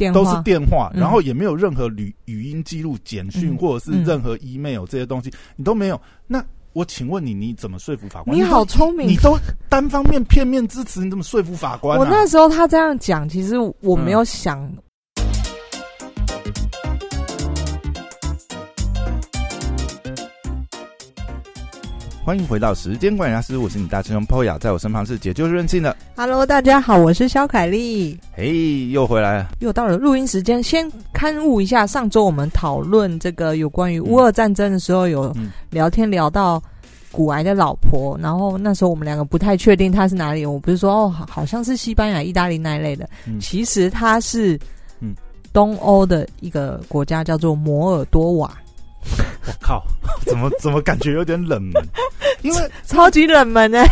电都是，电话，嗯然后也没有任何语语音记录、简讯嗯或者是嗯任何 email 这些东西，你都没有。那我请问你，你怎么说服法官？你好聪明你都单方面片面支持，你怎么说服法官、啊？我那时候他这样讲，其实我没有想，欢迎回到时间管理大师，我是你大师兄 Poya，在我身旁是解救任性的，Hello，大家好，我是肖凯丽，嘿，又回来。了。又到了录音时间。先刊物一下，上周我们讨论这个有关于乌俄战争的时候，有嗯。聊天聊到古埃的老婆，然后那时候我们两个不太确定他是哪里人，我不是说哦，好好像是西班牙、意大利那一类的，嗯。其实他是嗯。东欧的一个国家，叫做摩尔多瓦，我靠，怎么怎么感觉有点冷门？因为超级冷门哎、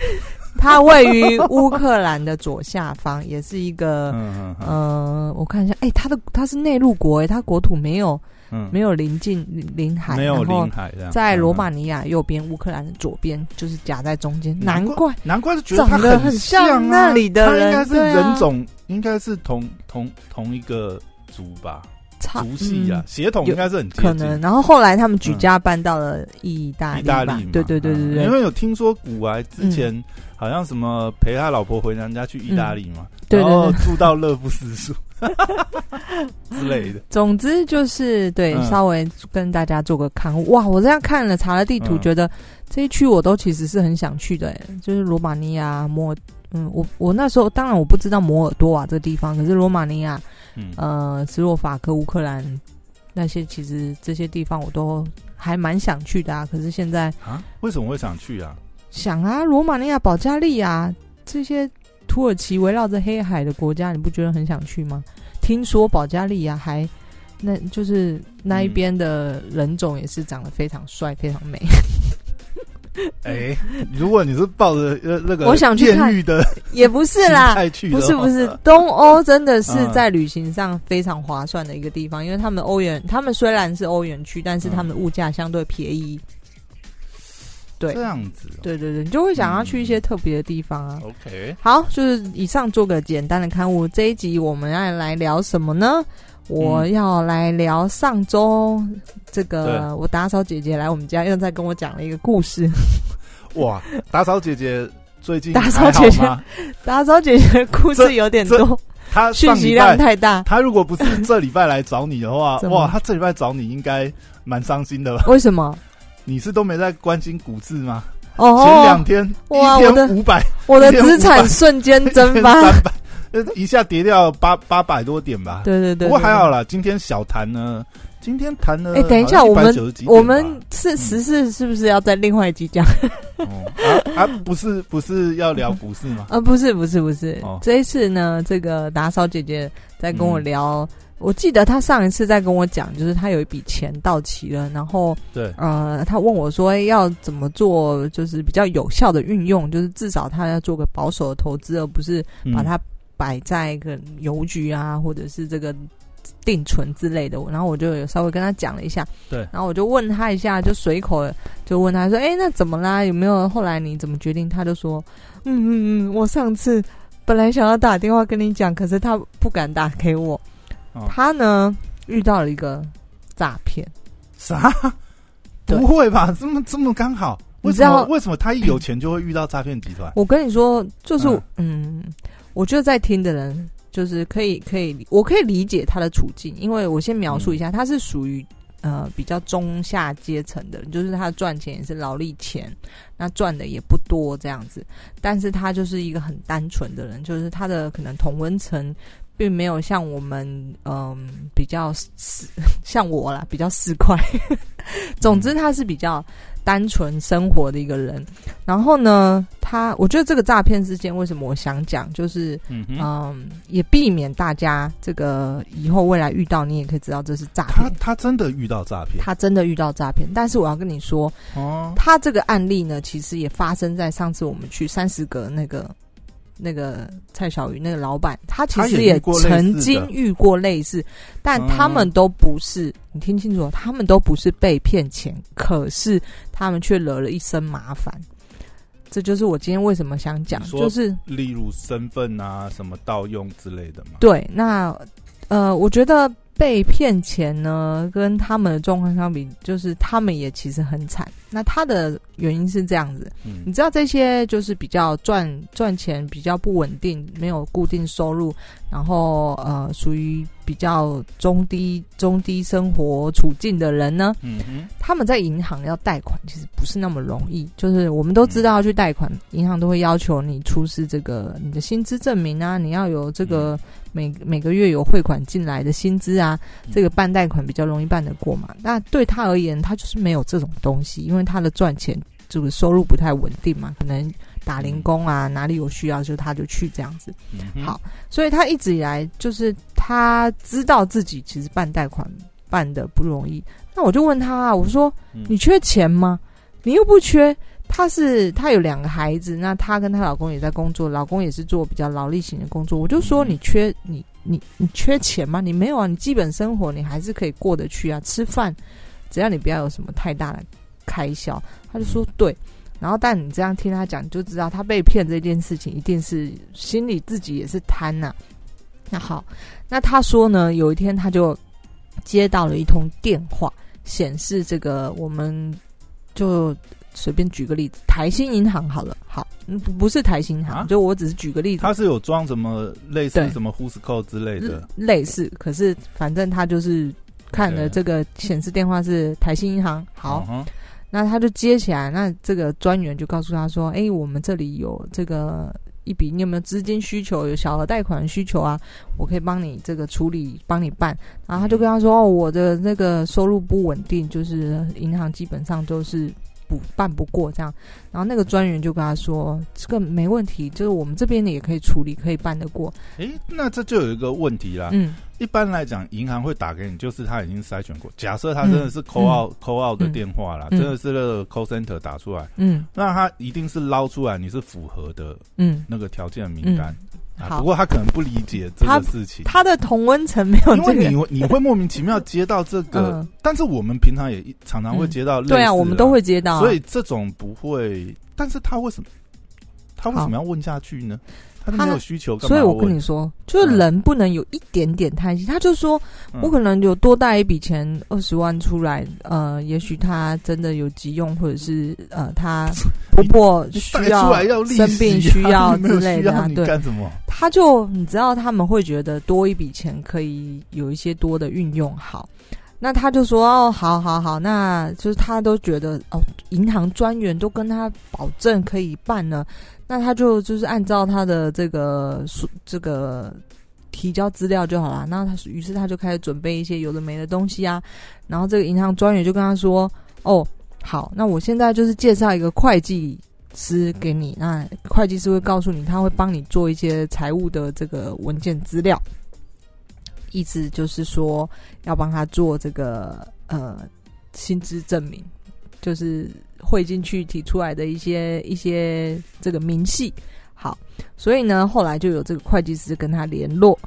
它位于乌克兰的左下方，也是一个。嗯嗯我看一下，哎、它的它是内陆国哎，它国土没有嗯，没有临近临海，没有临海的，在罗马嗯，尼亚右边，乌克兰的左边，就是夹在中间。难难怪难怪是觉得他长得很像那里的人他应该是人种，应该是同同同一个族吧，差族系啊嗯，血统应该是很接近。可能。然后后来他们举家搬到了意大意大利嘛，对对对对对，嗯因为有听说古埃之前好像什么陪他老婆回娘家去意大利嘛，对对然后。住到乐不思蜀 之类的。总之就是对，嗯稍微跟大家做个看护。哇，我这样看了查了地图，嗯觉得这一区我都其实是很想去的，哎就是罗马尼亚、摩。嗯，我我那时候当然我不知道摩尔多瓦这个地方，可是罗马尼亚、嗯，呃斯洛伐克、乌克兰那些，其实这些地方我都还蛮想去的啊。可是现在啊，为什么会想去啊？想啊，罗马尼亚、保加利亚这些土耳其围绕着黑海的国家，你不觉得很想去吗？听说保加利亚还那就是那一边的人种也是长得非常帅、非常美。哎，如果你是抱着呃那个我想去看的也不是心啦，态去的话，不是不是，东欧真的是嗯在旅行上非常划算的一个地方，因为他们欧元，他们虽然是欧元区，但是他们的物价相对便宜。对这样子哦。对对对，你就会想要去一些特别的地方啊。OK，好，就是以上做个简单的刊物。这一集我们要来聊什么呢？我要来聊上周这个我打扫姐姐来我们家，又在跟我讲了一个故事。哇，打扫姐姐最近打扫姐姐？打扫姐姐的故事有点多，她讯息量太大。她如果不是这礼拜来找你的话，哇，她这礼拜找你应该蛮伤心的吧？为什么？你是都没在关心股市吗？哦，前两天一哇我的天五百，我的资产瞬间蒸发。一下跌掉八八百多点吧。对对对，不过还好。啦，今天小谈呢，今天谈了。哎，等一下，我们190几点吧我们是时事是不是要在另外一集讲？哦啊啊，不是不是要聊股市吗？啊，不是不是不是哦，这一次呢，这个打扫姐姐在跟我嗯聊。我记得她上一次在跟我讲，就是她有一笔钱到期了，然后对，呃，她问我说哎要怎么做，就是比较有效的运用，就是至少她要做个保守的投资，而不是把嗯它摆在一个邮局啊，或者是这个定存之类的。然后我就有稍微跟他讲了一下，对然后我就问他一下，就随口就问他说：“哎，那怎么啦？有没有后来你怎么决定？”他就说：“嗯嗯嗯，我上次本来想要打电话跟你讲，可是他不敢打给我。哦他呢遇到了一个诈骗，啥？不会吧？这么这么刚好？为什你知道么为什么他一有钱就会遇到诈骗集团？我跟你说，就是嗯嗯我觉得在听的人就是可以可以，我可以理解他的处境，因为我先描述一下，他是属于呃比较中下阶层的人，就是他赚钱也是劳力钱，那赚的也不多这样子，但是他就是一个很单纯的人，就是他的可能同温层。并没有像我们嗯、比较市 像我啦比较四块，总之他是比较单纯生活的一个人。然后呢，他我觉得这个诈骗事件为什么我想讲，就是嗯也避免大家这个以后未来遇到你也可以知道这是诈他骗。他真的遇到诈骗他真的遇到诈骗，但是我要跟你说，哦，他这个案例呢，其实也发生在上次我们去三十个那个那个蔡小鱼那个老板，他其实也曾经遇过类似，但他们都不是，你听清楚哦，他们都不是被骗钱，可是他们却惹了一身麻烦。这就是我今天为什么想讲，就是例如身份啊，什么盗用之类的嘛。对，那呃，我觉得被骗钱呢，跟他们的状况相比，就是他们也其实很惨。那他的原因是这样子，嗯你知道这些就是比较赚赚钱比较不稳定，没有固定收入，然后呃属于比较中低中低生活处境的人呢，他们在银行要贷款其实不是那么容易。就是我们都知道要去贷款，银行都会要求你出示这个你的薪资证明啊，你要有这个每每个月有汇款进来的薪资啊，这个办贷款比较容易办得过嘛。那对他而言，他就是没有这种东西，因为他的赚钱这个收入不太稳定嘛，可能打零工啊，哪里有需要就他就去这样子。好，所以他一直以来就是他知道自己其实办贷款办的不容易。那我就问他啊，我说嗯你缺钱吗？你又不缺。他是他有两个孩子，那她跟她老公也在工作，老公也是做比较劳力型的工作。我就说你缺你你你缺钱吗？你没有啊，你基本生活你还是可以过得去啊，吃饭只要你不要有什么太大的开销。他就说对，然后但你这样听他讲，你就知道他被骗这件事情一定是心里自己也是贪呐、那好，那他说呢，有一天他就接到了一通电话，显示这个我们就随便举个例子，台新银行好了，好，嗯不不是台新银行，啊？就我只是举个例子，他是有装什么类似对。什么 Who's Call 之类的，类似，可是反正他就是看了 OK 这个显示电话是台新银行，好，嗯哼。那他就接起来，那这个专员就告诉他说：“哎、我们这里有这个一笔，你有没有资金需求？有小额贷款需求啊？我可以帮你这个处理，帮你办。”然后他就跟他说：“哦，我的那个收入不稳定，就是银行基本上都是不办不过这样。”然后那个专员就跟他说：“这个没问题，就是我们这边的也可以处理，可以办得过。诶，那这就有一个问题啦。嗯一般来讲，银行会打给你，就是他已经筛选过。假设他真的是扣嗯 out 扣 out 的电话啦，嗯真的是那个 call center 打出来，嗯那他一定是捞出来你是符合的嗯，那个条件的名单。不过他可能不理解这个事情，他的同温层没有因这个。为你你会莫名其妙接到这个，嗯。但是我们平常也常常会接到对啊，我们都会接到啊、所以这种不会，但是他为什么他为什么要问下去呢？他没有需求，所以我跟你说，就是人不能有一点点贪心。他就说，嗯我可能有多带一笔钱二十万出来，呃，也许他真的有急用，或者是呃，他 婆婆需要生病需要之类的、对，干什么？他就你知道他们会觉得多一笔钱可以有一些多的运用好。那他就说哦，好好好，那就是他都觉得哦，银行专员都跟他保证可以办了，那他就就是按照他的这个这个提交资料就好了。那他于是他就开始准备一些有的没的东西啊，然后这个银行专员就跟他说，哦，好，那我现在就是介绍一个会计师给你，那会计师会告诉你，他会帮你做一些财务的这个文件资料，意思就是说要帮他做这个呃薪资证明，就是汇进去提出来的一些一些这个明细。好，所以呢，后来就有这个会计师跟他联络。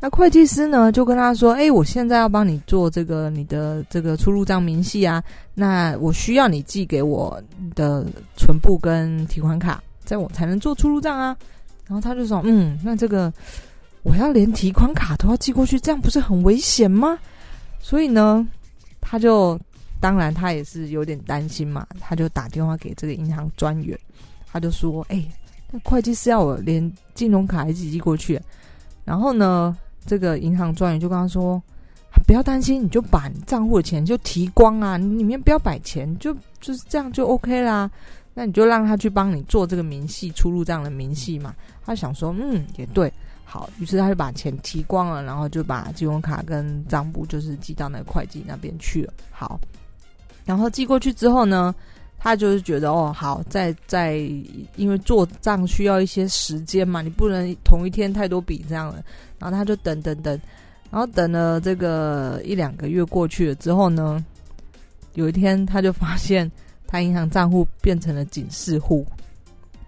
那会计师呢，就跟他说：“哎、我现在要帮你做这个你的这个出入账明细啊，那我需要你寄给我的存部跟提款卡，这样我才能做出入账啊。”然后他就说：“嗯，那这个我要连提款卡都要寄过去，这样不是很危险吗？”所以呢，他就当然他也是有点担心嘛，他就打电话给这个银行专员，他就说：“哎、那会计师要我连金融卡一起寄过去。”然后呢，这个银行专员就跟他说：“不要担心，你就把账户的钱就提光啊，你里面不要摆钱，就就是这样就 OK 啦。那你就让他去帮你做这个明细出入账的明细嘛。”他想说：“嗯，也对。”好，于是他就把钱提光了，然后就把信用卡跟账簿就是寄到那个会计那边去了。好，然后寄过去之后呢，他就是觉得哦，好，在在因为做账需要一些时间嘛，你不能同一天太多笔这样了。然后他就等等等，然后等了这个一两个月过去了之后呢，有一天他就发现他银行账户变成了警示户。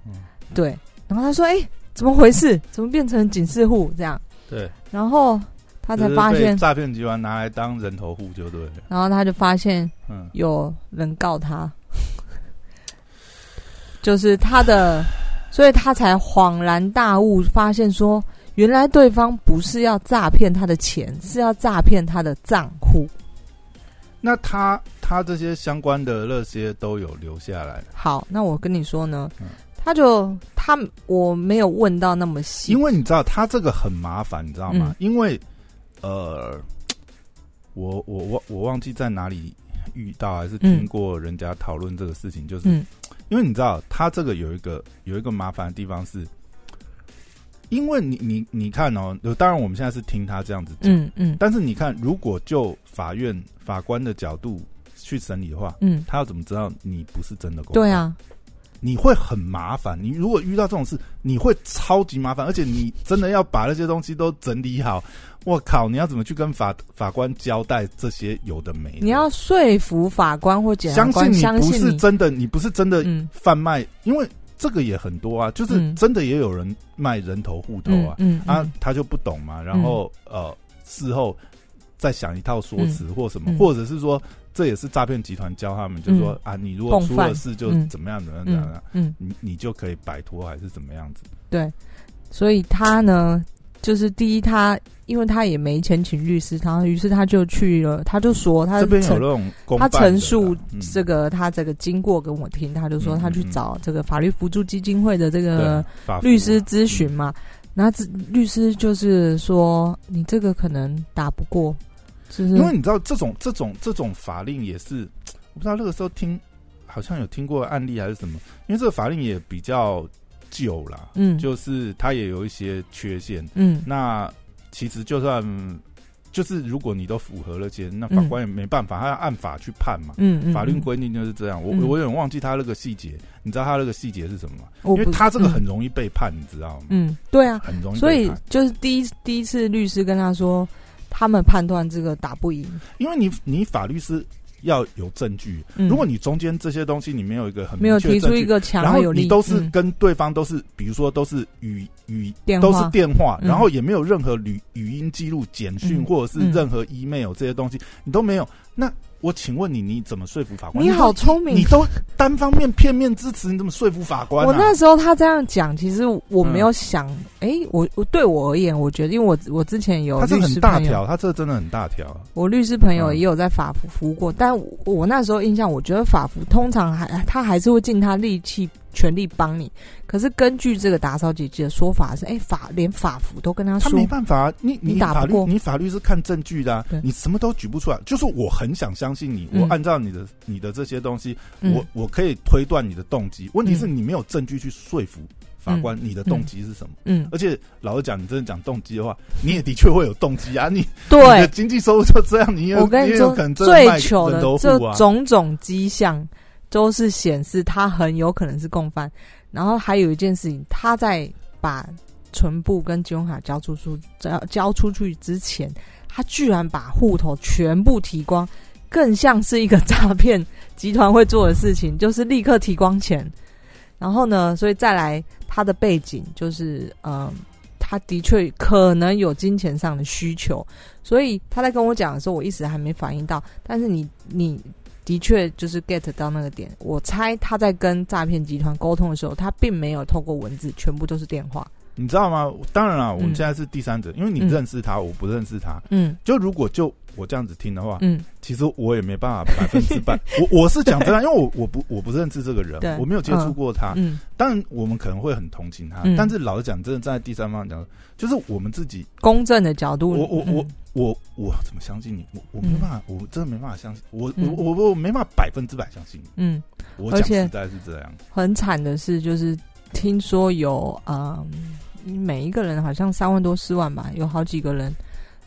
嗯对，然后他说：“哎、怎么回事？怎么变成警示户这样对，？”然后他才发现，诈骗集团拿来当人头户就对了。然后他就发现嗯，有人告他，就是他的，所以他才恍然大悟，发现说，原来对方不是要诈骗他的钱，是要诈骗他的账户。那他他这些相关的那些都有留下来，好，那我跟你说呢，嗯他就他我没有问到那么细，因为你知道他这个很麻烦，你知道吗？嗯。因为呃，我我我我忘记在哪里遇到，还是听过人家讨论这个事情，就是、嗯。因为你知道他这个有一个有一个麻烦的地方是。因为你你你看哦，当然我们现在是听他这样子讲，嗯嗯。但是你看，如果就法院法官的角度去审理的话，嗯，他要怎么知道你不是真的公对，啊，你会很麻烦。你如果遇到这种事，你会超级麻烦，而且你真的要把那些东西都整理好。我靠，你要怎么去跟法法官交代这些有的没的？你要说服法官或检察相信你不是真的，你不是真的嗯贩卖，因为这个也很多啊，就是嗯真的也有人卖人头户头啊，嗯啊嗯，他就不懂嘛，然后、呃，事后再想一套说辞或什么，嗯或者是说这也是诈骗集团教他们，就说、啊，你如果出了事就嗯。怎么样怎么样怎么样，嗯，你你就可以摆脱还是怎么样子？对，所以他呢，就是第一他。因为他也没钱请律师，他于是他就去了，他就说他这边有陈那种公他陈述嗯。这个他这个经过跟我听，他就说嗯他去找这个法律辅助基金会的这个律师咨询嘛，然后律师就是说你这个可能打不过，就是因为你知道这种这种这种法令也是，我不知道那个时候听好像有听过案例还是什么，因为这个法令也比较旧啦，嗯就是它也有一些缺陷。嗯那其实就算就是如果你都符合了些，那法官也没办法，他要按法去判嘛。嗯嗯，法律嗯规定就是这样。我嗯我有点忘记他那个细节，你知道他那个细节是什么吗？因为他这个嗯很容易被判，你知道吗？嗯对啊，很容易所以，就是第一第一次律师跟他说，他们判断这个打不赢，因为你你法律是要有证据，嗯。如果你中间这些东西你没有一个很没有提出一个强而有力，后你都是嗯。跟对方都是，比如说都是语语都是电话，嗯。然后也没有任何语语音记录、简讯嗯。或者是嗯。任何 email 这些东西，你都没有。那我请问你，你怎么说服法官？你好聪明你都单方面片面支持，你怎么说服法官、啊？我那时候他这样讲，其实我没有想，哎、我我对我而言，我觉得，因为我我之前有他这很律师朋友，大条，他这真的很大条。我律师朋友嗯也有在法服服务过，但我我那时候印象，我觉得法服通常还他还是会尽他力气全力帮你，可是根据这个打扫姐姐的说法是，哎、法连法服都跟他说他没，办法啊，你你打不法律过你法律是看证据的、啊，你什么都举不出来。就是我很想相信你，嗯我按照你的你的这些东西，嗯我我可以推断你的动机。问题是嗯你没有证据去说服法官你的动机是什么。嗯，而且老实讲，你真的讲动机的话，你也的确会有动机啊。你对你的对，经济收入就这样，你也我跟你说也有可能，最卖人糗的这。种种迹象，都是显示他很有可能是共犯。然后还有一件事情，他在把存部跟金融卡交出出交交出去之前，他居然把户头全部提光，更像是一个诈骗集团会做的事情，就是立刻提光钱。然后呢，所以再来他的背景就是，嗯，他的确可能有金钱上的需求，所以他在跟我讲的时候，我一时还没反应到。但是你你的确就是 get 到那个点，我猜他在跟诈骗集团沟通的时候，他并没有透过文字，全部都是电话。你知道吗？当然了，我们嗯现在是第三者，因为你嗯认识他，我不认识他。嗯就如果就我这样子听的话，嗯其实我也没办法 百分之百。我我是讲真的，因为我我不我不认识这个人，我没有接触过他。嗯，当然，我们可能会很同情他，嗯但是老实讲，真的站在第三方讲，就是我们自己，公正的角度，我我我嗯我我怎么相信你？我我没办法，我真的没办法相信，我我嗯我我没办法百分之百相信你。嗯，我而且讲实在是这样，很惨的是，就是听说有嗯，每一个人好像三万多四万吧，有好几个人。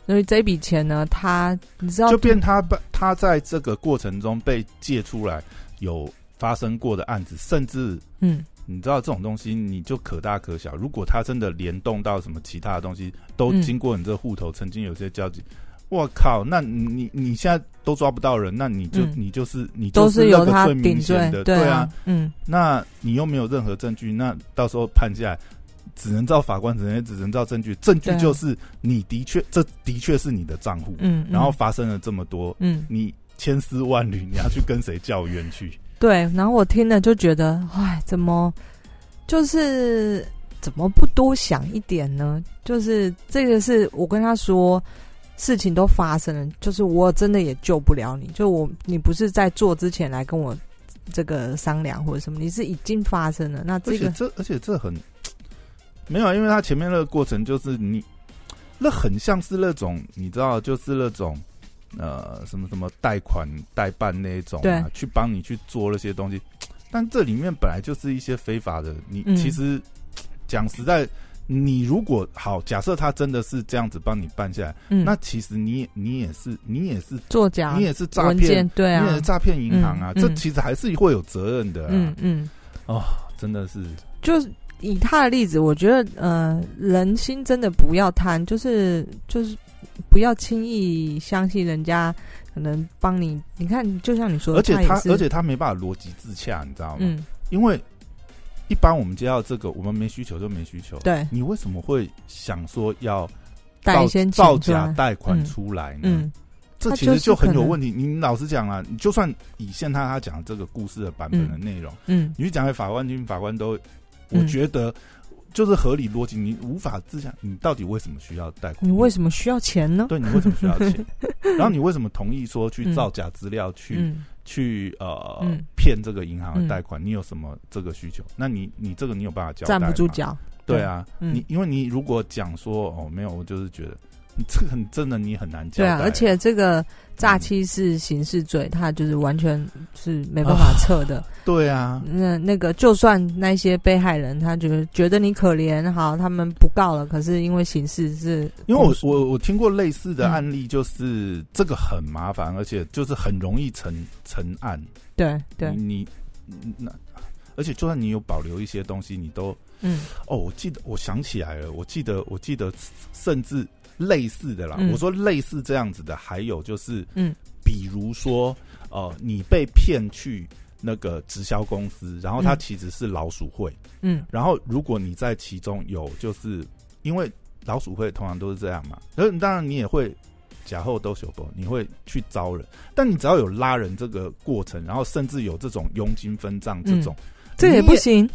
所以这笔钱呢，他你知道就变他被他在这个过程中被借出来有发生过的案子，甚至嗯你知道这种东西，你就可大可小。如果他真的联动到什么其他的东西，都嗯经过你这户头，曾经有些交集，我靠，那你你现在都抓不到人，那你就、嗯你就是你都就是由他那个最明显的，，对啊。，嗯那你又没有任何证据，那到时候判下来。只能照法官，只能只能照证据。证据就是你的确，这的确是你的账户，嗯，然后嗯发生了这么多，嗯你千丝万缕，你要去跟谁叫冤去？对，然后我听了就觉得，哎，怎么就是怎么不多想一点呢？就是这个是我跟他说，事情都发生了，就是我真的也救不了你。就我，你不是在做之前来跟我这个商量或者什么，你是已经发生了。那这个这而且这很没有，因为他前面那个过程就是你，那很像是那种你知道，就是那种呃什么什么贷款代办那一种啊，去帮你去做那些东西。但这里面本来就是一些非法的，你其实讲实在，你如果好假设他真的是这样子帮你办下来，那其实你你也是你也是作假，你也是诈骗，对啊，你也是诈骗银行啊，这其实还是会有责任的。嗯嗯，哦，真的是，就是以他的例子，我觉得呃，人心真的不要贪，就是就是不要轻易相信人家。可能帮你，你看，就像你说的，而且他，而且他没办法逻辑自洽，你知道吗？嗯，因为一般我们接到这个，我们没需求就没需求。对，你为什么会想说要造造假贷款出来呢？嗯，这其实就很有问题。你老实讲啊，你就算以现在他讲这个故事的版本的内容，嗯，你去讲给法官听，法官都，我觉得。就是合理逻辑，你无法自洽。你到底为什么需要贷款？你为什么需要钱呢？对你为什么需要钱？然后你为什么同意说去造假资料，去去呃骗这个银行的贷款？你有什么这个需求？那你你这个你有办法交代站不住脚。对啊，你因为你如果讲说哦没有，我就是觉得。这个真的你很难交代，对啊，而且这个诈欺是刑事罪，他就是完全是没办法 撤的。对啊，那那个就算那些被害人，他觉得觉得你可怜，好，他们不告了。可是因为刑事是，因为我我我听过类似的案例，就是这个很麻烦，而且就是很容易成成案。对对，你那而且就算你有保留一些东西，你都嗯哦，我记得我想起来了，我记得我记得甚至。类似的啦，我说类似这样子的，还有就是，嗯，比如说，呃，你被骗去那个直销公司，然后它其实是老鼠会，嗯，然后如果你在其中有，就是因为老鼠会通常都是这样嘛，然当然你也会假后都修过，你会去招人，但你只要有拉人这个过程，然后甚至有这种佣金分账这种，这也不行，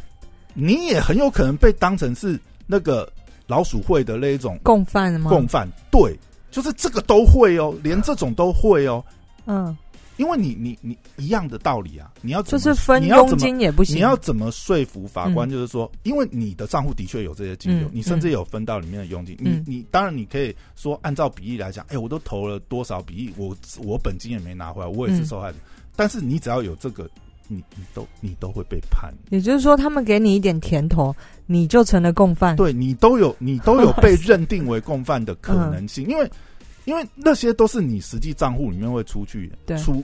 你也很有可能被当成是那个。老鼠会的那一种共犯吗？共犯，对，就是这个都会哦，连这种都会哦。嗯，因为你你你一样的道理啊，你要就是分佣金也不行，你要怎么说服法官？就是说，因为你的账户的确有这些金流，你甚至有分到里面的佣金。你你当然你可以说按照比例来讲，哎，我都投了多少比例，我我本金也没拿回来，我也是受害者。但是你只要有这个。你你都你都会被判，也就是说，他们给你一点甜头，你就成了共犯。对你都有你都有被认定为共犯的可能性，因为因为那些都是你实际账户里面会出去出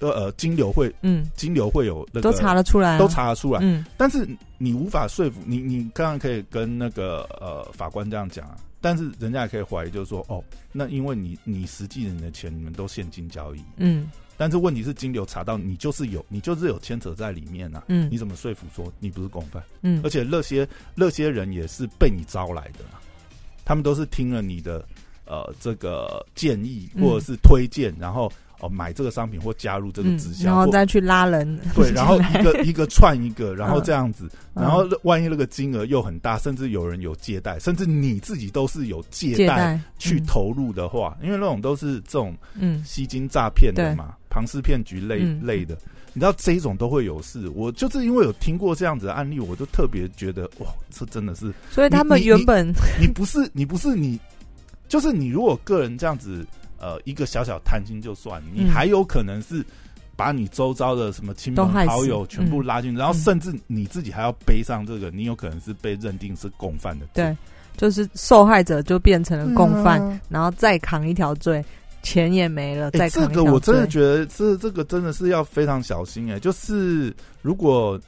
呃呃金流会嗯金流会有那个都查得出来，都查得出来。嗯，但是你无法说服你，你刚刚可以跟那个呃法官这样讲啊，但是人家也可以怀疑，就是说哦，那因为你你实际人的钱你们都现金交易，嗯。但是问题是，金流查到你就是有，你就是有牵扯在里面啊。嗯，你怎么说服说你不是共犯？嗯，而且那些那些人也是被你招来的，他们都是听了你的呃这个建议或者是推荐，然后哦买这个商品或加入这个直销，然后再去拉人。对，然后一个一个串一个，然后这样子，然后万一那个金额又很大，甚至有人有借贷，甚至你自己都是有借贷去投入的话，因为那种都是这种嗯。吸金诈骗的嘛。庞氏骗局类类的，你知道这一种都会有事。我就是因为有听过这样子的案例，我就特别觉得哇，这真的是。所以他们原本你不是你不是你，就是你如果个人这样子，呃，一个小小贪心就算，你还有可能是把你周遭的什么亲朋好友全部拉进，然后甚至你自己还要背上这个，你有可能是被认定是共犯的。对，就是受害者就变成了共犯，然后再扛一条罪。钱也没了，再这个我真的觉得这这个真的是要非常小心哎。就是如果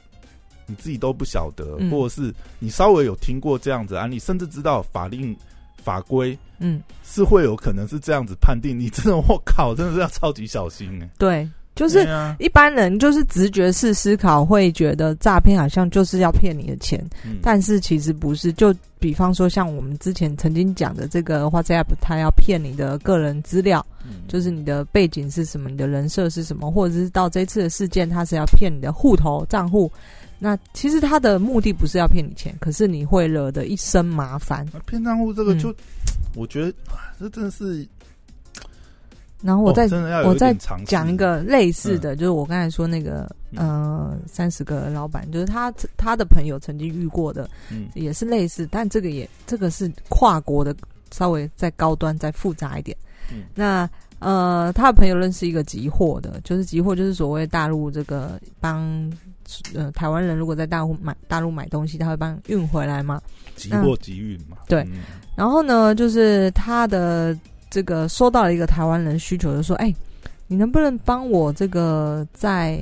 你自己都不晓得，或者是你稍微有听过这样子案例，甚至知道法令法规，嗯，是会有可能是这样子判定，你真的 我靠，真的是要超级小心哎。对。就是一般人就是直觉式思考，会觉得诈骗好像就是要骗你的钱，但是其实不是。就比方说，像我们之前曾经讲的这个 WhatsApp，他要骗你的个人资料，就是你的背景是什么，你的人设是什么，或者是到这次的事件，他是要骗你的户头账户。那其实他的目的不是要骗你钱，可是你会惹得一身麻烦。骗账户这个就，我觉得这真的是。然后我再我再讲一个类似的，就是我刚才说那个呃三十个老板，就是他他的朋友曾经遇过的，也是类似，但这个也这个是跨国的，稍微再高端再复杂一点。那呃他的朋友认识一个集货的，就是集货就是所谓大陆这个帮呃台湾人如果在大陆买大陆买东西，他会帮运回来嘛？集货集运嘛？对。然后呢，就是他的。这个收到了一个台湾人需求，就说：“哎，你能不能帮我这个在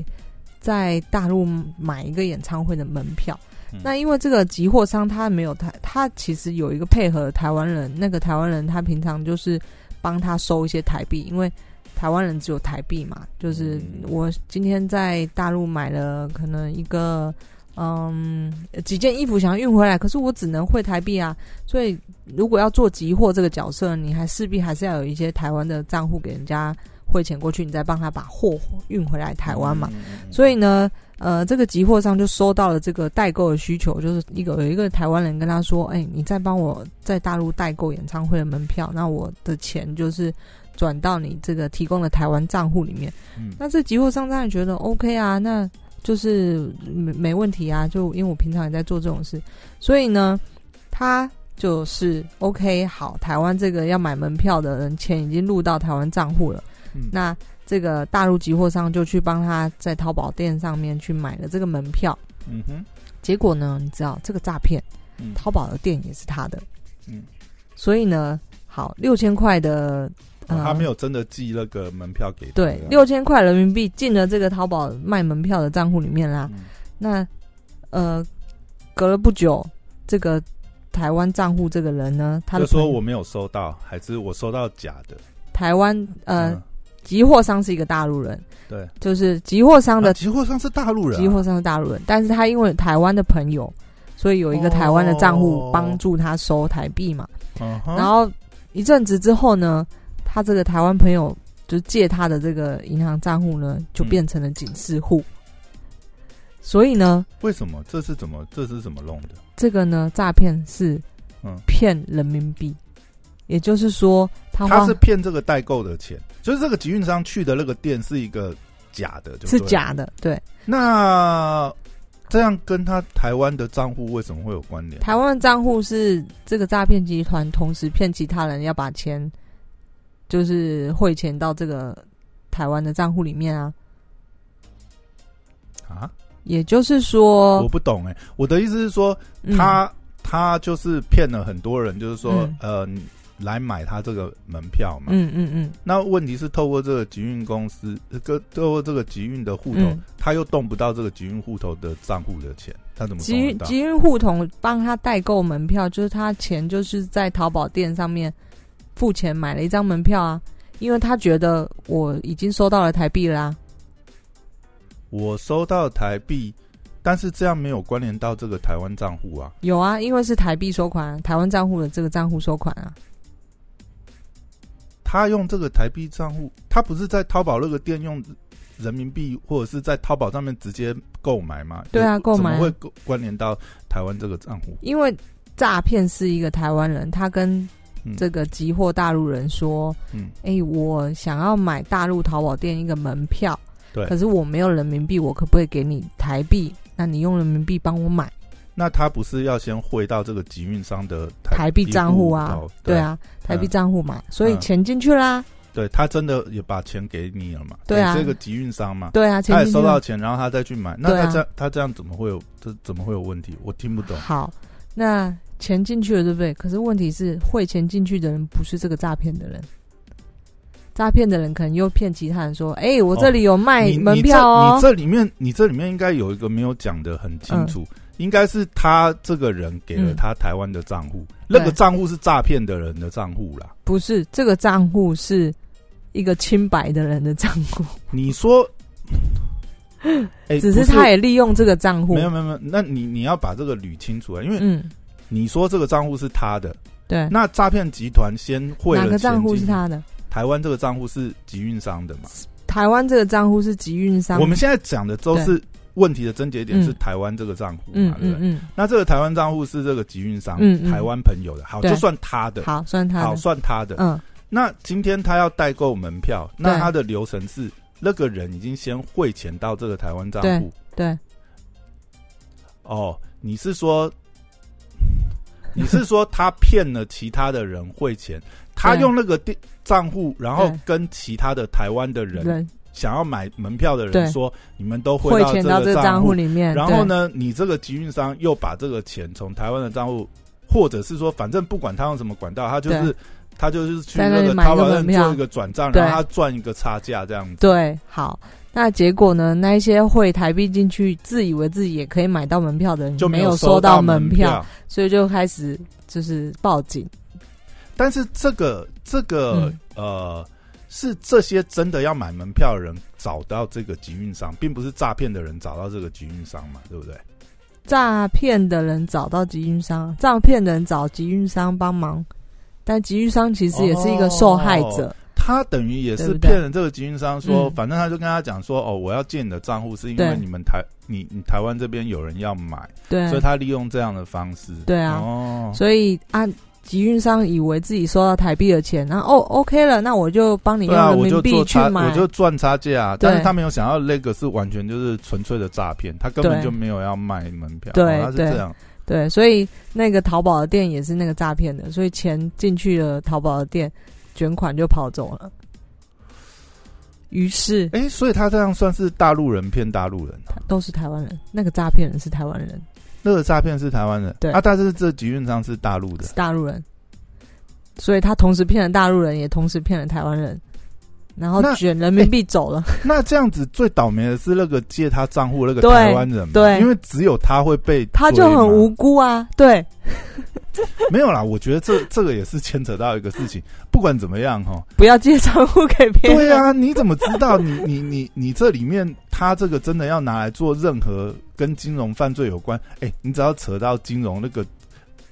在大陆买一个演唱会的门票？那因为这个集货商他没有台，他其实有一个配合台湾人，那个台湾人他平常就是帮他收一些台币，因为台湾人只有台币嘛。就是我今天在大陆买了可能一个。”嗯，几件衣服想要运回来，可是我只能汇台币啊。所以如果要做集货这个角色，你还势必还是要有一些台湾的账户给人家汇钱过去，你再帮他把货运回来台湾嘛。所以呢，呃，这个集货商就收到了这个代购的需求，就是一个有一个台湾人跟他说：“哎，你再帮我在大陆代购演唱会的门票，那我的钱就是转到你这个提供的台湾账户里面。”嗯那这集货商当然觉得 OK 啊，那。就是没没问题啊，就因为我平常也在做这种事，所以呢，他就是 OK 好。台湾这个要买门票的人钱已经入到台湾账户了，那这个大陆集货商就去帮他在淘宝店上面去买了这个门票。嗯哼，结果呢，你知道这个诈骗，淘宝的店也是他的。嗯，所以呢，好六千块的。他没有真的寄那个门票给对六千块人民币进了这个淘宝卖门票的账户里面啦。那呃，隔了不久，这个台湾账户这个人呢，他就说我没有收到，还是我收到假的。台湾呃，集货商是一个大陆人，对，就是集货商的集货商是大陆人，集货商是大陆人，但是他因为台湾的朋友，所以有一个台湾的账户帮助他收台币嘛。然后一阵子之后呢？他这个台湾朋友就借他的这个银行账户呢，就变成了警示户。所以呢，为什么这是怎么这是怎么弄的？这个呢，诈骗是嗯骗人民币，也就是说他他是骗这个代购的钱，就是这个集运商去的那个店是一个假的，是假的。对，那这样跟他台湾的账户为什么会有关联？台湾的账户是这个诈骗集团同时骗其他人要把钱。就是汇钱到这个台湾的账户里面啊，啊，也就是说，我不懂哎，我的意思是说，他他就是骗了很多人，就是说，呃，来买他这个门票嘛，嗯嗯嗯。那问题是透过这个集运公司，个透过这个集运的户头，他又动不到这个集运户头的账户的钱，他怎么集集运户头帮他代购门票，就是他钱就是在淘宝店上面。付钱买了一张门票啊，因为他觉得我已经收到了台币啦。我收到台币，但是这样没有关联到这个台湾账户啊。有啊，因为是台币收款，台湾账户的这个账户收款啊。他用这个台币账户，他不是在淘宝那个店用人民币，或者是在淘宝上面直接购买吗？对啊，购买会关联到台湾这个账户？因为诈骗是一个台湾人，他跟。这个集货大陆人说：“嗯，哎，我想要买大陆淘宝店一个门票，对，可是我没有人民币，我可不可以给你台币？那你用人民币帮我买？那他不是要先汇到这个集运商的台币账户啊？对啊，台币账户嘛，所以钱进去啦。对他真的也把钱给你了嘛？对啊，这个集运商嘛，对啊，他也收到钱，然后他再去买，那他这样他这样怎么会有这怎么会有问题？我听不懂。好，那。”钱进去了，对不对？可是问题是，汇钱进去的人不是这个诈骗的人，诈骗的人可能又骗其他人说：“哎，我这里有卖门票哦。”你这里面，你这里面应该有一个没有讲的很清楚，应该是他这个人给了他台湾的账户，那个账户是诈骗的人的账户啦。不是，这个账户是一个清白的人的账户。你说，只是他也利用这个账户。没有，没有，没有。那你你要把这个捋清楚啊，因为嗯。你说这个账户是他的，对？那诈骗集团先汇哪个账户是他的？台湾这个账户是集运商的嘛？台湾这个账户是集运商。我们现在讲的都是问题的症结点是台湾这个账户嘛，对不对？嗯那这个台湾账户是这个集运商，台湾朋友的，好，就算他的，好，算他好，算他的。嗯，那今天他要代购门票，那他的流程是那个人已经先汇钱到这个台湾账户。对，哦，你是说，你是说他骗了其他的人汇钱，他用那个电账户，然后跟其他的台湾的人人想要买门票的人说，你们都汇到钱到这个账账户里面，然后呢，你这个集运商又把这个钱从台湾的账户，或者是说，反正不管他用什么管道，他就是对他就是去在那那个里买一个淘宝上门票做一个转账，对然后他赚一个差价这样子。对，好。那结果呢？那一些汇台币进去，自以为自己也可以买到门票的人，就没有收到门票，，所以就开始就是报警。但是这个这个、嗯呃，是这些真的要买门票的人找到这个集运商，并不是诈骗的人找到这个集运商嘛，对不对？诈骗的人找到集运商，诈骗的人找集运商帮忙，但集运商其实也是一个受害者。他等于也是骗了这个集运商说，嗯反正他就跟他讲说，哦，我要借你的账户，是因为你们台你你台湾这边有人要买，对所以他利用这样的方式。对啊哦，所以啊，集运商以为自己收到台币的钱，然后哦，OK 了，那我就帮你用人民币去买。我就赚差价啊。但是他没有想到那个是完全就是纯粹的诈骗，他根本就没有要卖门票，对哦他是这样。对，所以那个淘宝的店也是那个诈骗的，所以钱进去了淘宝的店，卷款就跑走了。于是哎，所以他这样算是大陆人骗大陆人，都是台湾人，那个诈骗人是台湾人，那个诈骗是台湾人，对啊，但是这集运商是大陆的是，大陆人，所以他同时骗了大陆人，也同时骗了台湾人，然后卷人民币走了。那这样子最倒霉的是那个借他账户那个台湾人嘛，对因为只有他会被他就很无辜啊，对 没有啦，我觉得这这个也是牵扯到一个事情，不管怎么样哈，不要借账户给别人。对啊，你怎么知道你你你你这里面他这个真的要拿来做任何跟金融犯罪有关？哎、你只要扯到金融那个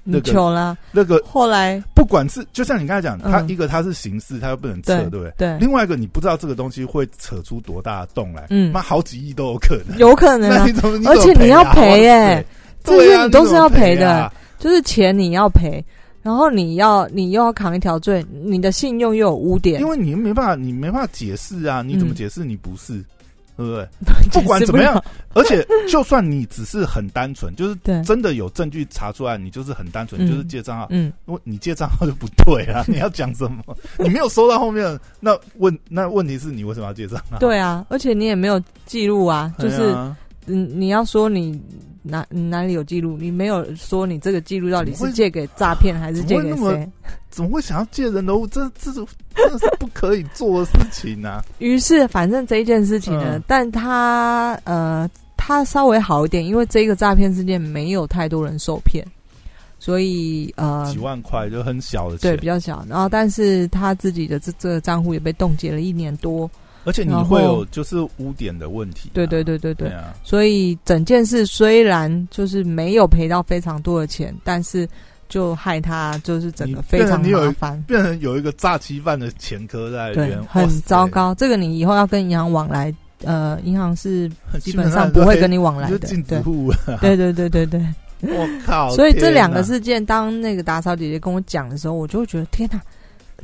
那你个糗了。那个，后来不管是就像你刚才讲，他嗯一个它是形式，它又不能撤，对对不对？对，另外一个你不知道这个东西会扯出多大的洞来，嗯妈好几亿都有可能。有可能啊？而且你要啊赔哎这些你都是要赔的，就是钱你要赔，然后你要你又要扛一条罪，你的信用又有污点因，为你没办法，你没办法解释啊！你怎么嗯解释你不是？对不对？不管怎么样，而且，就算你只是很单纯，就是，真的有证据查出来，你就是很单纯，嗯就是借账号。嗯，我你借账号就不对啊！你要讲什么？你没有收到后面，那问那问题是你为什么要借账号？对啊，而且你也没有记录啊，就是嗯，你要说你哪你哪里有记录，你没有说你这个记录到底是借给诈骗还是借给谁？怎么会想要借人的物？这这种真的是不可以做的事情啊！于是，反正这一件事情呢，嗯但他呃，他稍微好一点，因为这个诈骗事件没有太多人受骗，所以呃几，万块就很小的钱对比，较小。然后，但是他自己的这这个账户也被冻结了一年多。而且你会有就是污点的问题啊。对对对对对，对啊，所以整件事虽然就是没有赔到非常多的钱，但是就害他就是整个非常麻烦。变成有一个诈欺犯的前科在里对边，，很糟。糕。这个你以后要跟银行往来，呃，银行是 基本上不会跟你往来的。对！对对对对对。我靠！所以这两个事件，当那个打扫姐姐跟我讲的时候，我就会觉得天哪，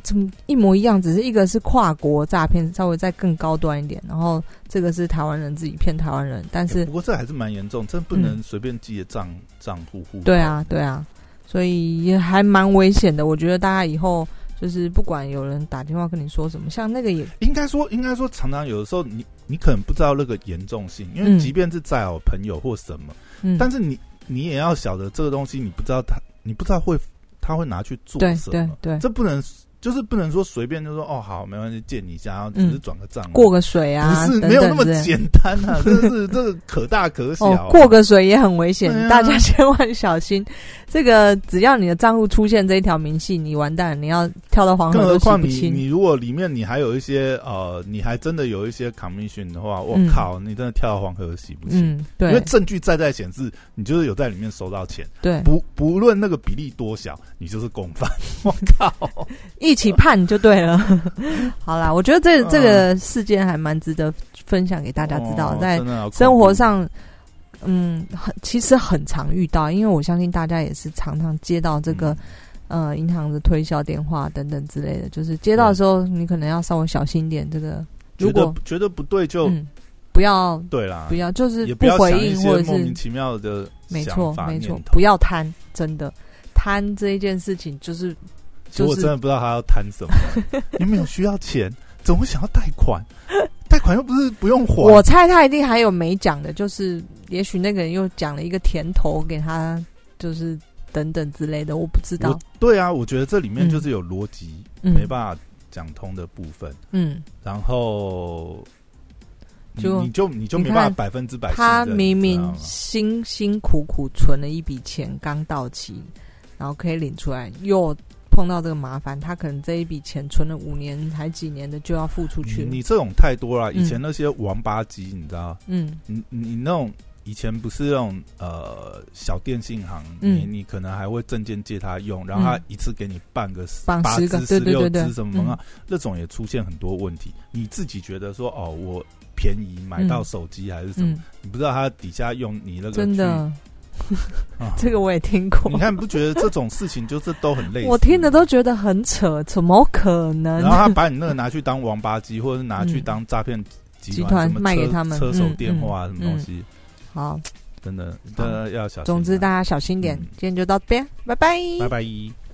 怎么一模一样？只是一个是跨国诈骗，稍微再更高端一点，然后这个是台湾人自己骗台湾人，但是不过这还是蛮严重，真不能随便记的账账户户。对啊，对啊，所以也还蛮危险的。我觉得大家以后就是不管有人打电话跟你说什么，像那个也应该说，应该说，常常有的时候你你可能不知道那个严重性，因为嗯即便是再好朋友或什么，嗯，但是你你也要晓得这个东西，你不知道他，你不知道会他会拿去做什么，对对，这不能就是不能说随便就说哦好没关系借你一下，然后只是转个账、过个水啊，不是等没有那么简单啊，真的是这个可大可小、啊 哦，过个水也很危险，啊大家千万小心。这个只要你的账户出现这一条明细，你完蛋，你要跳到黄河更何都洗况你不清。你如果里面你还有一些呃，你还真的有一些 commission 的话，我、嗯靠，你真的跳到黄河洗不清。嗯，因为证据在在显示，你就是有在里面收到钱，对，不不论那个比例多小，你就是共犯。我靠！一起判就对了。好啦，我觉得这嗯这个事件还蛮值得分享给大家知道，在生活上，嗯，很其实很常遇到，因为我相信大家也是常常接到这个呃银行的推销电话等等之类的，就是接到的时候，你可能要稍微小心点。这个如果觉得不对，就不要对啦，不要就是不回应或者是莫名其妙的，没错没错，不要贪，真的贪这一件事情就是。我真的不知道他要谈什么，你没有需要钱？怎么会想要贷款？贷款又不是不用还。我猜他一定还有没讲的，就是也许那个人又讲了一个甜头给他，就是等等之类的，我不知道。对啊，我觉得这里面就是有逻辑没办法讲通的部分。嗯，然后就你就你就没办法百分之百。他明明辛辛苦苦存了一笔钱，刚到期，然后可以领出来，又。碰到这个麻烦，他可能这一笔钱存了五年还几年的就要付出去。你这种太多了，以前那些王八鸡，你知道？嗯，你你那种以前不是那种呃小电信行，你你可能还会证件借他用，然后他一次给你办个八支、十六支什么啊？那种也出现很多问题。你自己觉得说哦，我便宜买到手机还是什么？你不知道他底下用你那个真的。这个我也听过。你看，不觉得这种事情就是都很累？我听的都觉得很扯，怎么可能？然后他把你那个拿去当王八鸡，或者是拿去当诈骗集团卖给他们车手电话什么东西？好，真的，真的要小心。总之，大家小心点。今天就到这边，拜拜，拜拜。